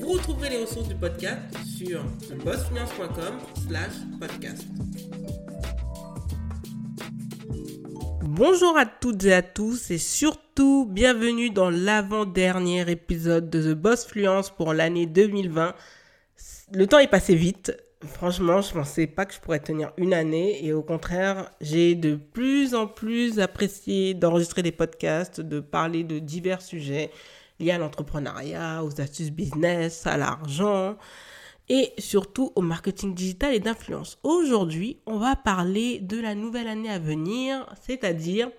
Vous retrouverez les ressources du podcast sur bossfinance.com slash podcast. Bonjour à toutes et à tous et surtout bienvenue dans l'avant-dernier épisode de The Boss Fluence pour l'année 2020. Le temps est passé vite. Franchement, je pensais pas que je pourrais tenir une année et au contraire, j'ai de plus en plus apprécié d'enregistrer des podcasts, de parler de divers sujets liés à l'entrepreneuriat, aux astuces business, à l'argent et surtout au marketing digital et d'influence. Aujourd'hui, on va parler de la nouvelle année à venir, c'est-à-dire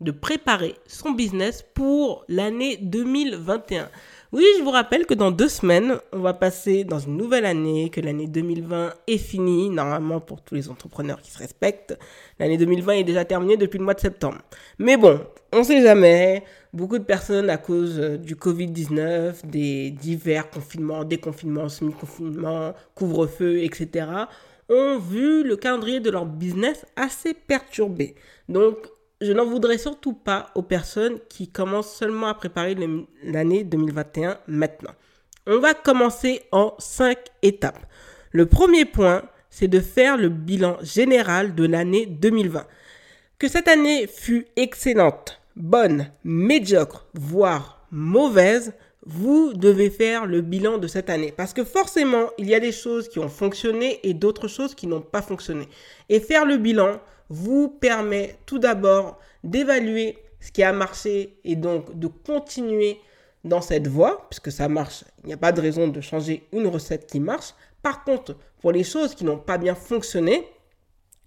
de préparer son business pour l'année 2021. Oui, je vous rappelle que dans deux semaines, on va passer dans une nouvelle année, que l'année 2020 est finie, normalement pour tous les entrepreneurs qui se respectent. L'année 2020 est déjà terminée depuis le mois de septembre. Mais bon, on ne sait jamais. Beaucoup de personnes, à cause euh, du Covid-19, des divers confinements, déconfinements, semi-confinements, couvre-feu, etc., ont vu le calendrier de leur business assez perturbé. Donc, je n'en voudrais surtout pas aux personnes qui commencent seulement à préparer l'année 2021 maintenant. On va commencer en cinq étapes. Le premier point, c'est de faire le bilan général de l'année 2020. Que cette année fut excellente, bonne, médiocre, voire mauvaise, vous devez faire le bilan de cette année. Parce que forcément, il y a des choses qui ont fonctionné et d'autres choses qui n'ont pas fonctionné. Et faire le bilan vous permet tout d'abord d'évaluer ce qui a marché et donc de continuer dans cette voie, puisque ça marche. Il n'y a pas de raison de changer une recette qui marche. Par contre, pour les choses qui n'ont pas bien fonctionné,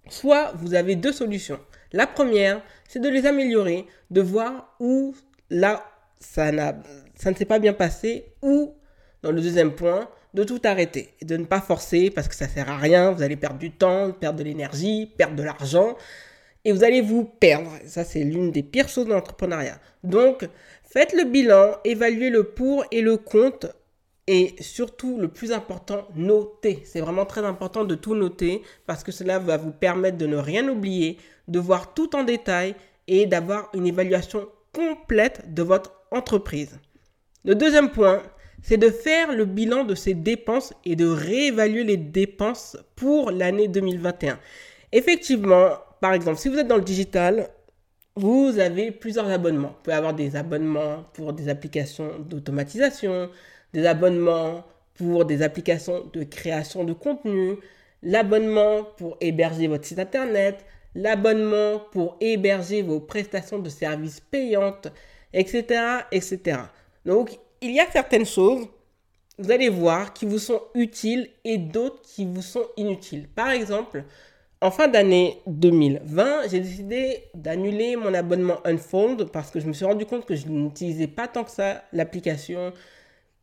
soit vous avez deux solutions. La première, c'est de les améliorer, de voir où là, ça, ne s'est pas bien passé, ou dans le deuxième point, de tout arrêter et de ne pas forcer parce que ça sert à rien. Vous allez perdre du temps, perdre de l'énergie, perdre de l'argent et vous allez vous perdre. Ça, c'est l'une des pires choses dans l'entrepreneuriat. Donc, faites le bilan, évaluez le pour et le contre et surtout, le plus important, notez. C'est vraiment très important de tout noter parce que cela va vous permettre de ne rien oublier, de voir tout en détail et d'avoir une évaluation complète de votre entreprise. Le deuxième point, c'est de faire le bilan de ses dépenses et de réévaluer les dépenses pour l'année 2021. Effectivement, par exemple, si vous êtes dans le digital, vous avez plusieurs abonnements. Vous pouvez avoir des abonnements pour des applications d'automatisation, des abonnements pour des applications de création de contenu, l'abonnement pour héberger votre site internet, l'abonnement pour héberger vos prestations de services payantes, etc., etc. Donc, il y a certaines choses, vous allez voir, qui vous sont utiles et d'autres qui vous sont inutiles. Par exemple, en fin d'année 2020, j'ai décidé d'annuler mon abonnement Unfold parce que je me suis rendu compte que je n'utilisais pas tant que ça l'application,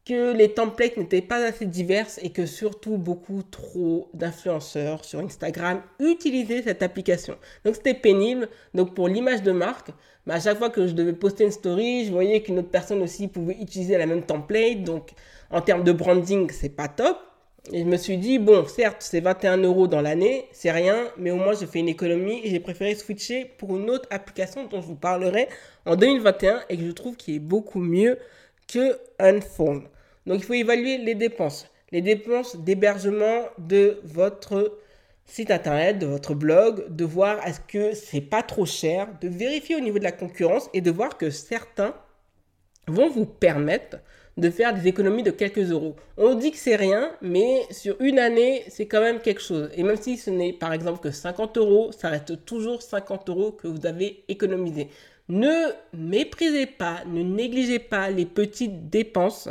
que les templates n'étaient pas assez diverses et que surtout beaucoup trop d'influenceurs sur Instagram utilisaient cette application. Donc c'était pénible. Donc pour l'image de marque, mais à chaque fois que je devais poster une story, je voyais qu'une autre personne aussi pouvait utiliser la même template. Donc, en termes de branding, c'est pas top. Et je me suis dit, bon, certes, c'est 21 euros dans l'année, c'est rien, mais au moins, je fais une économie et j'ai préféré switcher pour une autre application dont je vous parlerai en 2021 et que je trouve qui est beaucoup mieux que Unfold. Donc, il faut évaluer les dépenses. Les dépenses d'hébergement de votre site internet, de votre blog, de voir est-ce que c'est pas trop cher, de vérifier au niveau de la concurrence et de voir que certains vont vous permettre de faire des économies de quelques euros. On dit que c'est rien, mais sur une année, c'est quand même quelque chose. Et même si ce n'est par exemple que 50 euros, ça reste toujours 50 euros que vous avez économisé. Ne méprisez pas, ne négligez pas les petites dépenses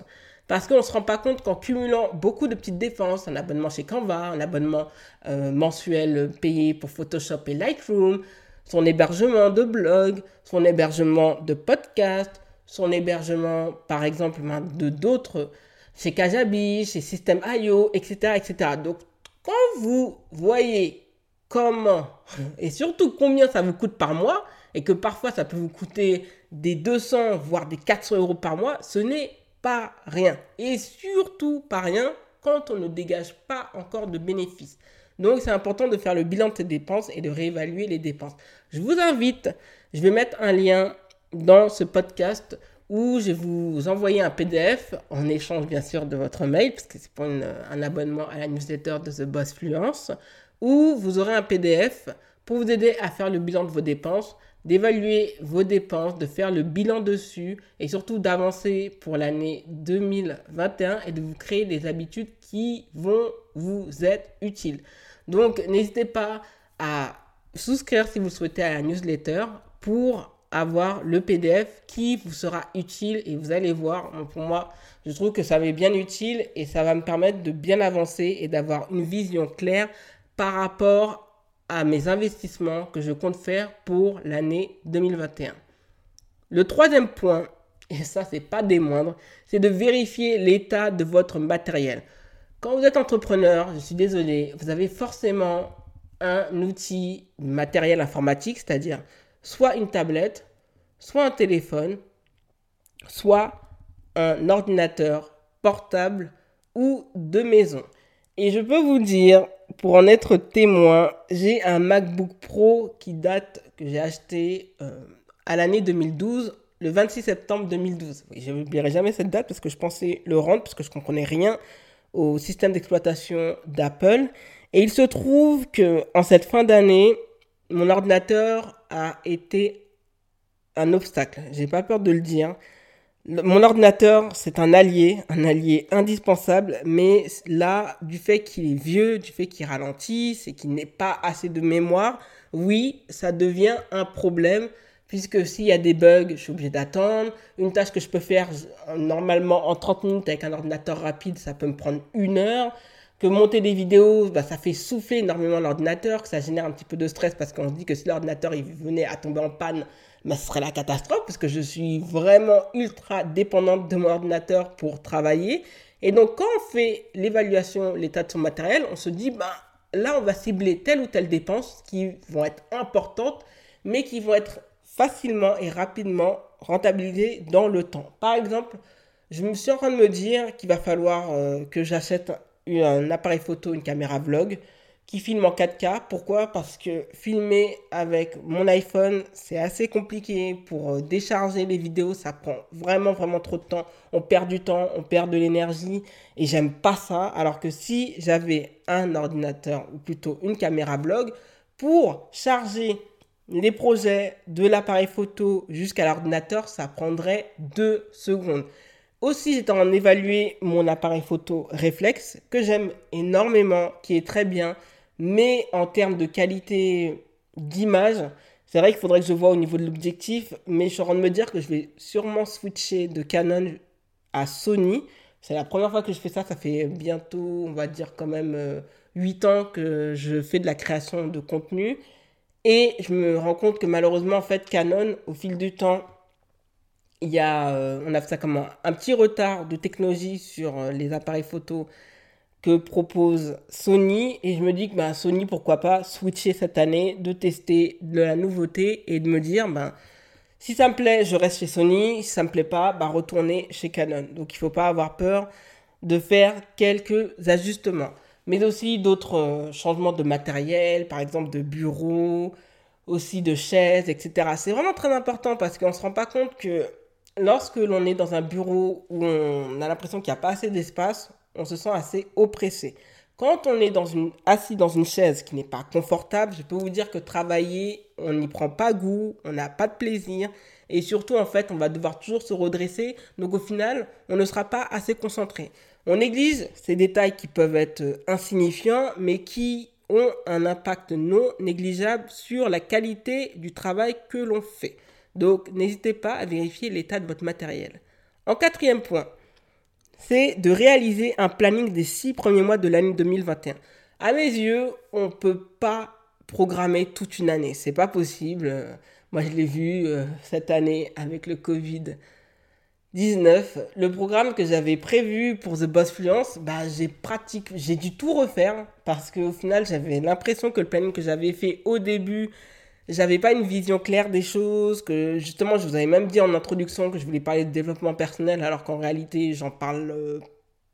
parce qu'on ne se rend pas compte qu'en cumulant beaucoup de petites dépenses, un abonnement chez Canva, un abonnement euh, mensuel payé pour Photoshop et Lightroom, son hébergement de blog, son hébergement de podcast, son hébergement par exemple de d'autres chez Kajabi, chez System.io, etc., etc. Donc, quand vous voyez comment et surtout combien ça vous coûte par mois, et que parfois ça peut vous coûter des 200 voire des 400 euros par mois, ce n'est pas rien. Et surtout pas rien quand on ne dégage pas encore de bénéfices. Donc c'est important de faire le bilan de ces dépenses et de réévaluer les dépenses. Je vous invite, je vais mettre un lien dans ce podcast où je vais vous envoyer un PDF en échange bien sûr de votre mail, parce que c'est pour un abonnement à la newsletter de The Boss Fluence, où vous aurez un PDF pour vous aider à faire le bilan de vos dépenses, d'évaluer vos dépenses, de faire le bilan dessus et surtout d'avancer pour l'année 2021 et de vous créer des habitudes qui vont vous être utiles. Donc n'hésitez pas à souscrire si vous souhaitez à la newsletter pour avoir le PDF qui vous sera utile et vous allez voir, pour moi, je trouve que ça m'est bien utile et ça va me permettre de bien avancer et d'avoir une vision claire par rapport à mes investissements que je compte faire pour l'année 2021. Le troisième point, et ça c'est pas des moindres, c'est de vérifier l'état de votre matériel. Quand vous êtes entrepreneur, je suis désolé, vous avez forcément un outil matériel informatique, c'est-à-dire soit une tablette, soit un téléphone, soit un ordinateur portable ou de maison. Et je peux vous dire, pour en être témoin, j'ai un MacBook Pro qui date, que j'ai acheté euh, à l'année 2012, le 26 septembre 2012. je n'oublierai jamais cette date parce que je pensais le rendre, parce que je ne comprenais rien au système d'exploitation d'Apple. Et il se trouve que en cette fin d'année, mon ordinateur a été un obstacle. J'ai pas peur de le dire. Mon ordinateur, c'est un allié, un allié indispensable, mais là, du fait qu'il est vieux, du fait qu'il ralentit, c'est qu'il n'est pas assez de mémoire, oui, ça devient un problème, puisque s'il y a des bugs, je suis obligé d'attendre. Une tâche que je peux faire normalement en 30 minutes avec un ordinateur rapide, ça peut me prendre une heure. Que monter des vidéos, bah, ça fait souffler énormément l'ordinateur, que ça génère un petit peu de stress parce qu'on se dit que si l'ordinateur venait à tomber en panne, mais ce serait la catastrophe parce que je suis vraiment ultra dépendante de mon ordinateur pour travailler. Et donc, quand on fait l'évaluation, l'état de son matériel, on se dit, bah, là, on va cibler telle ou telle dépense qui vont être importantes, mais qui vont être facilement et rapidement rentabilisées dans le temps. Par exemple, je me suis en train de me dire qu'il va falloir euh, que j'achète un appareil photo, une caméra vlog qui filme en 4K. Pourquoi? Parce que filmer avec mon iPhone, c'est assez compliqué pour euh, décharger les vidéos. Ça prend vraiment, vraiment trop de temps. On perd du temps, on perd de l'énergie. Et j'aime pas ça. Alors que si j'avais un ordinateur, ou plutôt une caméra blog, pour charger les projets de l'appareil photo jusqu'à l'ordinateur, ça prendrait deux secondes. Aussi, j'étais en évaluer mon appareil photo réflexe que j'aime énormément, qui est très bien, mais en termes de qualité d'image, c'est vrai qu'il faudrait que je vois au niveau de l'objectif, mais je suis en train de me dire que je vais sûrement switcher de Canon à Sony. C'est la première fois que je fais ça, ça fait bientôt, on va dire quand même 8 euh, ans que je fais de la création de contenu. Et je me rends compte que malheureusement, en fait, Canon, au fil du temps, il y a, euh, on a ça comme un, petit retard de technologie sur euh, les appareils photo que propose Sony et je me dis que ben, Sony pourquoi pas switcher cette année, de tester de la nouveauté et de me dire ben si ça me plaît, je reste chez Sony, si ça me plaît pas, ben, retourner chez Canon. Donc il faut pas avoir peur de faire quelques ajustements, mais aussi d'autres euh, changements de matériel, par exemple de bureau, aussi de chaises, etc. C'est vraiment très important parce qu'on se rend pas compte que lorsque l'on est dans un bureau où on a l'impression qu'il n'y a pas assez d'espace, on se sent assez oppressé. Quand on est assis dans une chaise qui n'est pas confortable, je peux vous dire que travailler, on n'y prend pas goût, on n'a pas de plaisir. Et surtout, en fait, on va devoir toujours se redresser. Donc au final, on ne sera pas assez concentré. On néglige ces détails qui peuvent être insignifiants, mais qui ont un impact non négligeable sur la qualité du travail que l'on fait. Donc n'hésitez pas à vérifier l'état de votre matériel. En quatrième point, c'est de réaliser un planning des six premiers mois de l'année 2021. À mes yeux, on ne peut pas programmer toute une année. C'est pas possible. Moi, je l'ai vu euh, cette année avec le Covid. 19, le programme que j'avais prévu pour The Boss Fluence, bah, j'ai pratique, j'ai dû tout refaire parce qu'au final, j'avais l'impression que le planning que j'avais fait au début, j'avais pas une vision claire des choses, que justement, je vous avais même dit en introduction que je voulais parler de développement personnel alors qu'en réalité, j'en parle euh,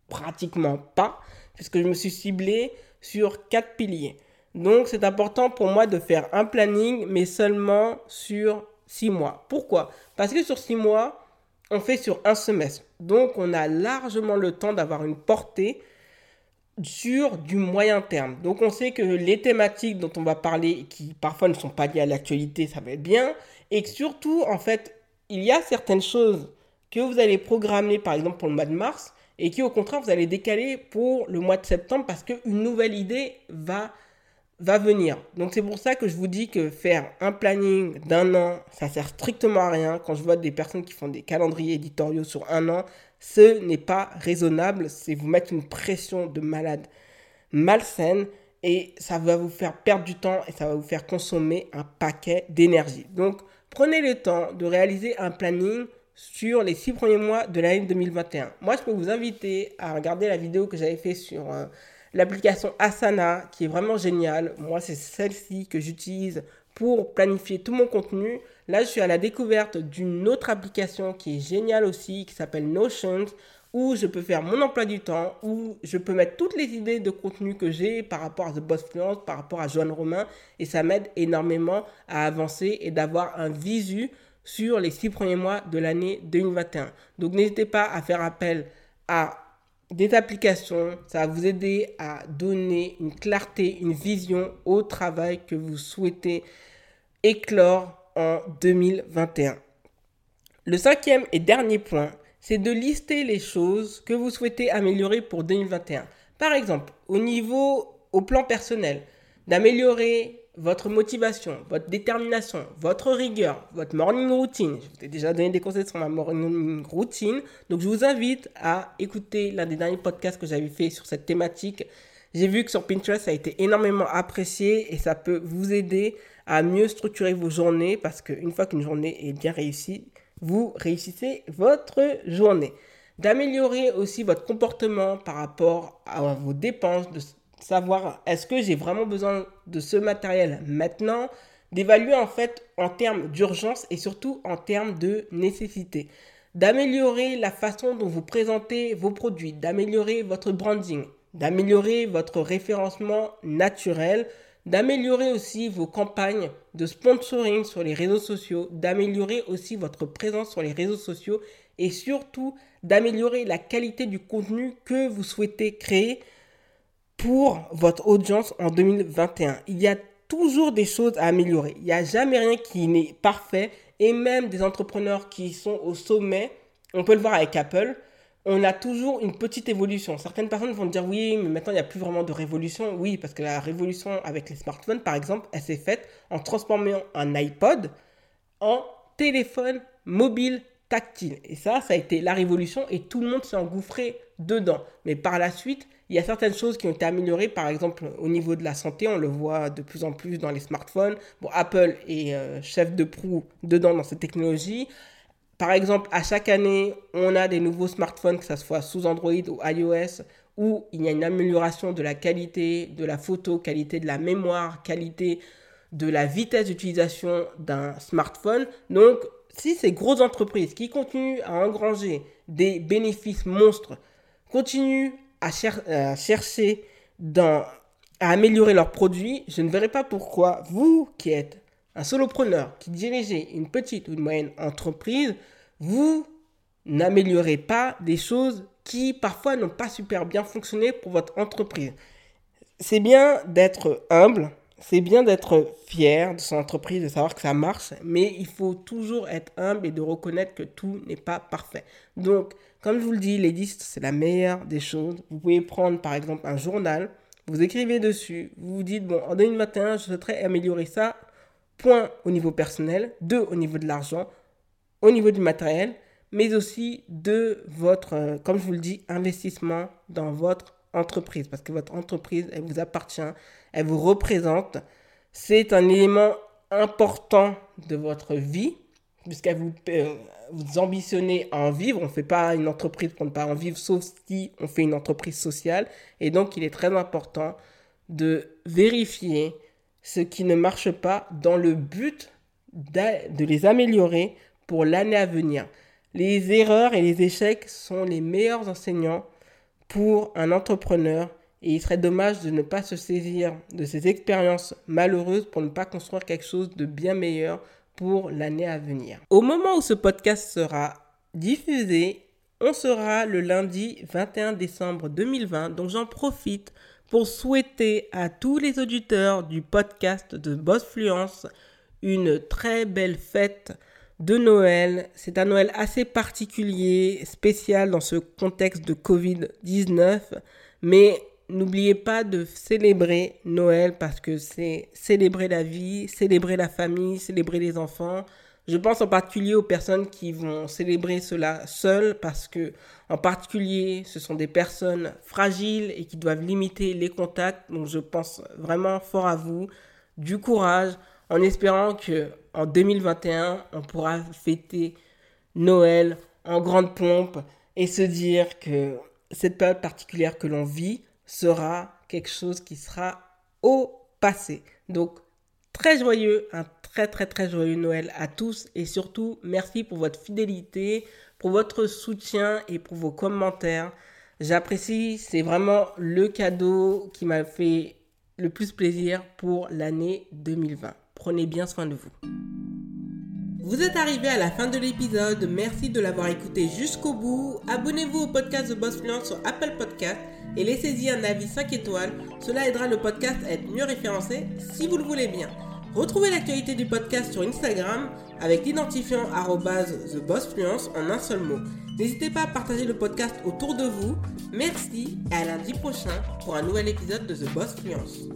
pratiquement pas puisque je me suis ciblé sur quatre piliers. Donc, c'est important pour moi de faire un planning, mais seulement sur six mois. Pourquoi? Parce que sur six mois, on fait sur un semestre. Donc, on a largement le temps d'avoir une portée sur du moyen terme. Donc, on sait que les thématiques dont on va parler, qui parfois ne sont pas liées à l'actualité, ça va être bien. Et que surtout, en fait, il y a certaines choses que vous allez programmer, par exemple, pour le mois de mars, et qui, au contraire, vous allez décaler pour le mois de septembre parce qu'une nouvelle idée va va venir. Donc c'est pour ça que je vous dis que faire un planning d'un an, ça sert strictement à rien. Quand je vois des personnes qui font des calendriers éditoriaux sur un an, ce n'est pas raisonnable. C'est vous mettre une pression de malade malsaine et ça va vous faire perdre du temps et ça va vous faire consommer un paquet d'énergie. Donc prenez le temps de réaliser un planning sur les six premiers mois de l'année 2021. Moi, je peux vous inviter à regarder la vidéo que j'avais fait sur... Euh, l'application Asana qui est vraiment géniale. Moi, c'est celle-ci que j'utilise pour planifier tout mon contenu. Là, je suis à la découverte d'une autre application qui est géniale aussi, qui s'appelle Notions, où je peux faire mon emploi du temps, où je peux mettre toutes les idées de contenu que j'ai par rapport à The Boss Fluence, par rapport à Joanne Romain, et ça m'aide énormément à avancer et d'avoir un visu sur les six premiers mois de l'année 2021. Donc n'hésitez pas à faire appel à des applications, ça va vous aider à donner une clarté, une vision au travail que vous souhaitez éclore en 2021. Le cinquième et dernier point, c'est de lister les choses que vous souhaitez améliorer pour 2021. Par exemple, au niveau, au plan personnel, d'améliorer votre motivation, votre détermination, votre rigueur, votre morning routine. Je vous ai déjà donné des conseils sur ma morning routine. Donc, je vous invite à écouter l'un des derniers podcasts que j'avais fait sur cette thématique. J'ai vu que sur Pinterest, ça a été énormément apprécié et ça peut vous aider à mieux structurer vos journées parce qu'une fois qu'une journée est bien réussie, vous réussissez votre journée. D'améliorer aussi votre comportement par rapport à vos dépenses, savoir est-ce que j'ai vraiment besoin de ce matériel maintenant, d'évaluer en fait en termes d'urgence et surtout en termes de nécessité, d'améliorer la façon dont vous présentez vos produits, d'améliorer votre branding, d'améliorer votre référencement naturel, d'améliorer aussi vos campagnes de sponsoring sur les réseaux sociaux, d'améliorer aussi votre présence sur les réseaux sociaux et surtout d'améliorer la qualité du contenu que vous souhaitez créer pour votre audience en 2021. Il y a toujours des choses à améliorer. Il n'y a jamais rien qui n'est parfait. Et même des entrepreneurs qui sont au sommet, on peut le voir avec Apple, on a toujours une petite évolution. Certaines personnes vont dire oui, mais maintenant il n'y a plus vraiment de révolution. Oui, parce que la révolution avec les smartphones, par exemple, elle s'est faite en transformant un iPod en téléphone mobile tactile. Et ça, ça a été la révolution et tout le monde s'est engouffré dedans. Mais par la suite, il y a certaines choses qui ont été améliorées, par exemple au niveau de la santé, on le voit de plus en plus dans les smartphones. Bon, Apple est euh, chef de proue dedans dans cette technologie. Par exemple, à chaque année, on a des nouveaux smartphones, que ce soit sous Android ou iOS, où il y a une amélioration de la qualité de la photo, qualité de la mémoire, qualité de la vitesse d'utilisation d'un smartphone. Donc, si ces grosses entreprises qui continuent à engranger des bénéfices monstres continuent à, chercher à améliorer leurs produits, je ne verrai pas pourquoi vous qui êtes un solopreneur, qui dirigez une petite ou une moyenne entreprise, vous n'améliorez pas des choses qui parfois n'ont pas super bien fonctionné pour votre entreprise. C'est bien d'être humble, c'est bien d'être fier de son entreprise, de savoir que ça marche, mais il faut toujours être humble et de reconnaître que tout n'est pas parfait. Donc, comme je vous le dis, les listes, c'est la meilleure des choses. Vous pouvez prendre par exemple un journal, vous écrivez dessus, vous vous dites, bon, en 2021, je souhaiterais améliorer ça, point au niveau personnel, deux au niveau de l'argent, au niveau du matériel, mais aussi de votre, euh, comme je vous le dis, investissement dans votre entreprise, parce que votre entreprise, elle vous appartient, elle vous représente. C'est un élément important de votre vie puisqu'à vous, vous ambitionnez à en vivre. On ne fait pas une entreprise pour ne pas en vivre, sauf si on fait une entreprise sociale. Et donc, il est très important de vérifier ce qui ne marche pas dans le but de les améliorer pour l'année à venir. Les erreurs et les échecs sont les meilleurs enseignants pour un entrepreneur et il serait dommage de ne pas se saisir de ces expériences malheureuses pour ne pas construire quelque chose de bien meilleur pour l'année à venir. Au moment où ce podcast sera diffusé, on sera le lundi 21 décembre 2020, donc j'en profite pour souhaiter à tous les auditeurs du podcast de Boss Fluence une très belle fête de Noël. C'est un Noël assez particulier, spécial dans ce contexte de Covid-19, mais n'oubliez pas de célébrer Noël parce que c'est célébrer la vie, célébrer la famille, célébrer les enfants. Je pense en particulier aux personnes qui vont célébrer cela seules parce que, en particulier, ce sont des personnes fragiles et qui doivent limiter les contacts. Donc, je pense vraiment fort à vous, du courage, en espérant que en 2021, on pourra fêter Noël en grande pompe et se dire que cette période particulière que l'on vit sera quelque chose qui sera au passé. Donc, très joyeux, un très très très joyeux Noël à tous et surtout merci pour votre fidélité, pour votre soutien et pour vos commentaires. J'apprécie, c'est vraiment le cadeau qui m'a fait le plus plaisir pour l'année 2020. Prenez bien soin de vous. Vous êtes arrivé à la fin de l'épisode, merci de l'avoir écouté jusqu'au bout. Abonnez-vous au podcast de Boss Fluence sur Apple Podcast et laissez-y un avis 5 étoiles. Cela aidera le podcast à être mieux référencé si vous le voulez bien. Retrouvez l'actualité du podcast sur Instagram avec l'identifiant TheBossFluence en un seul mot. N'hésitez pas à partager le podcast autour de vous. Merci et à lundi prochain pour un nouvel épisode de The Boss Fluence.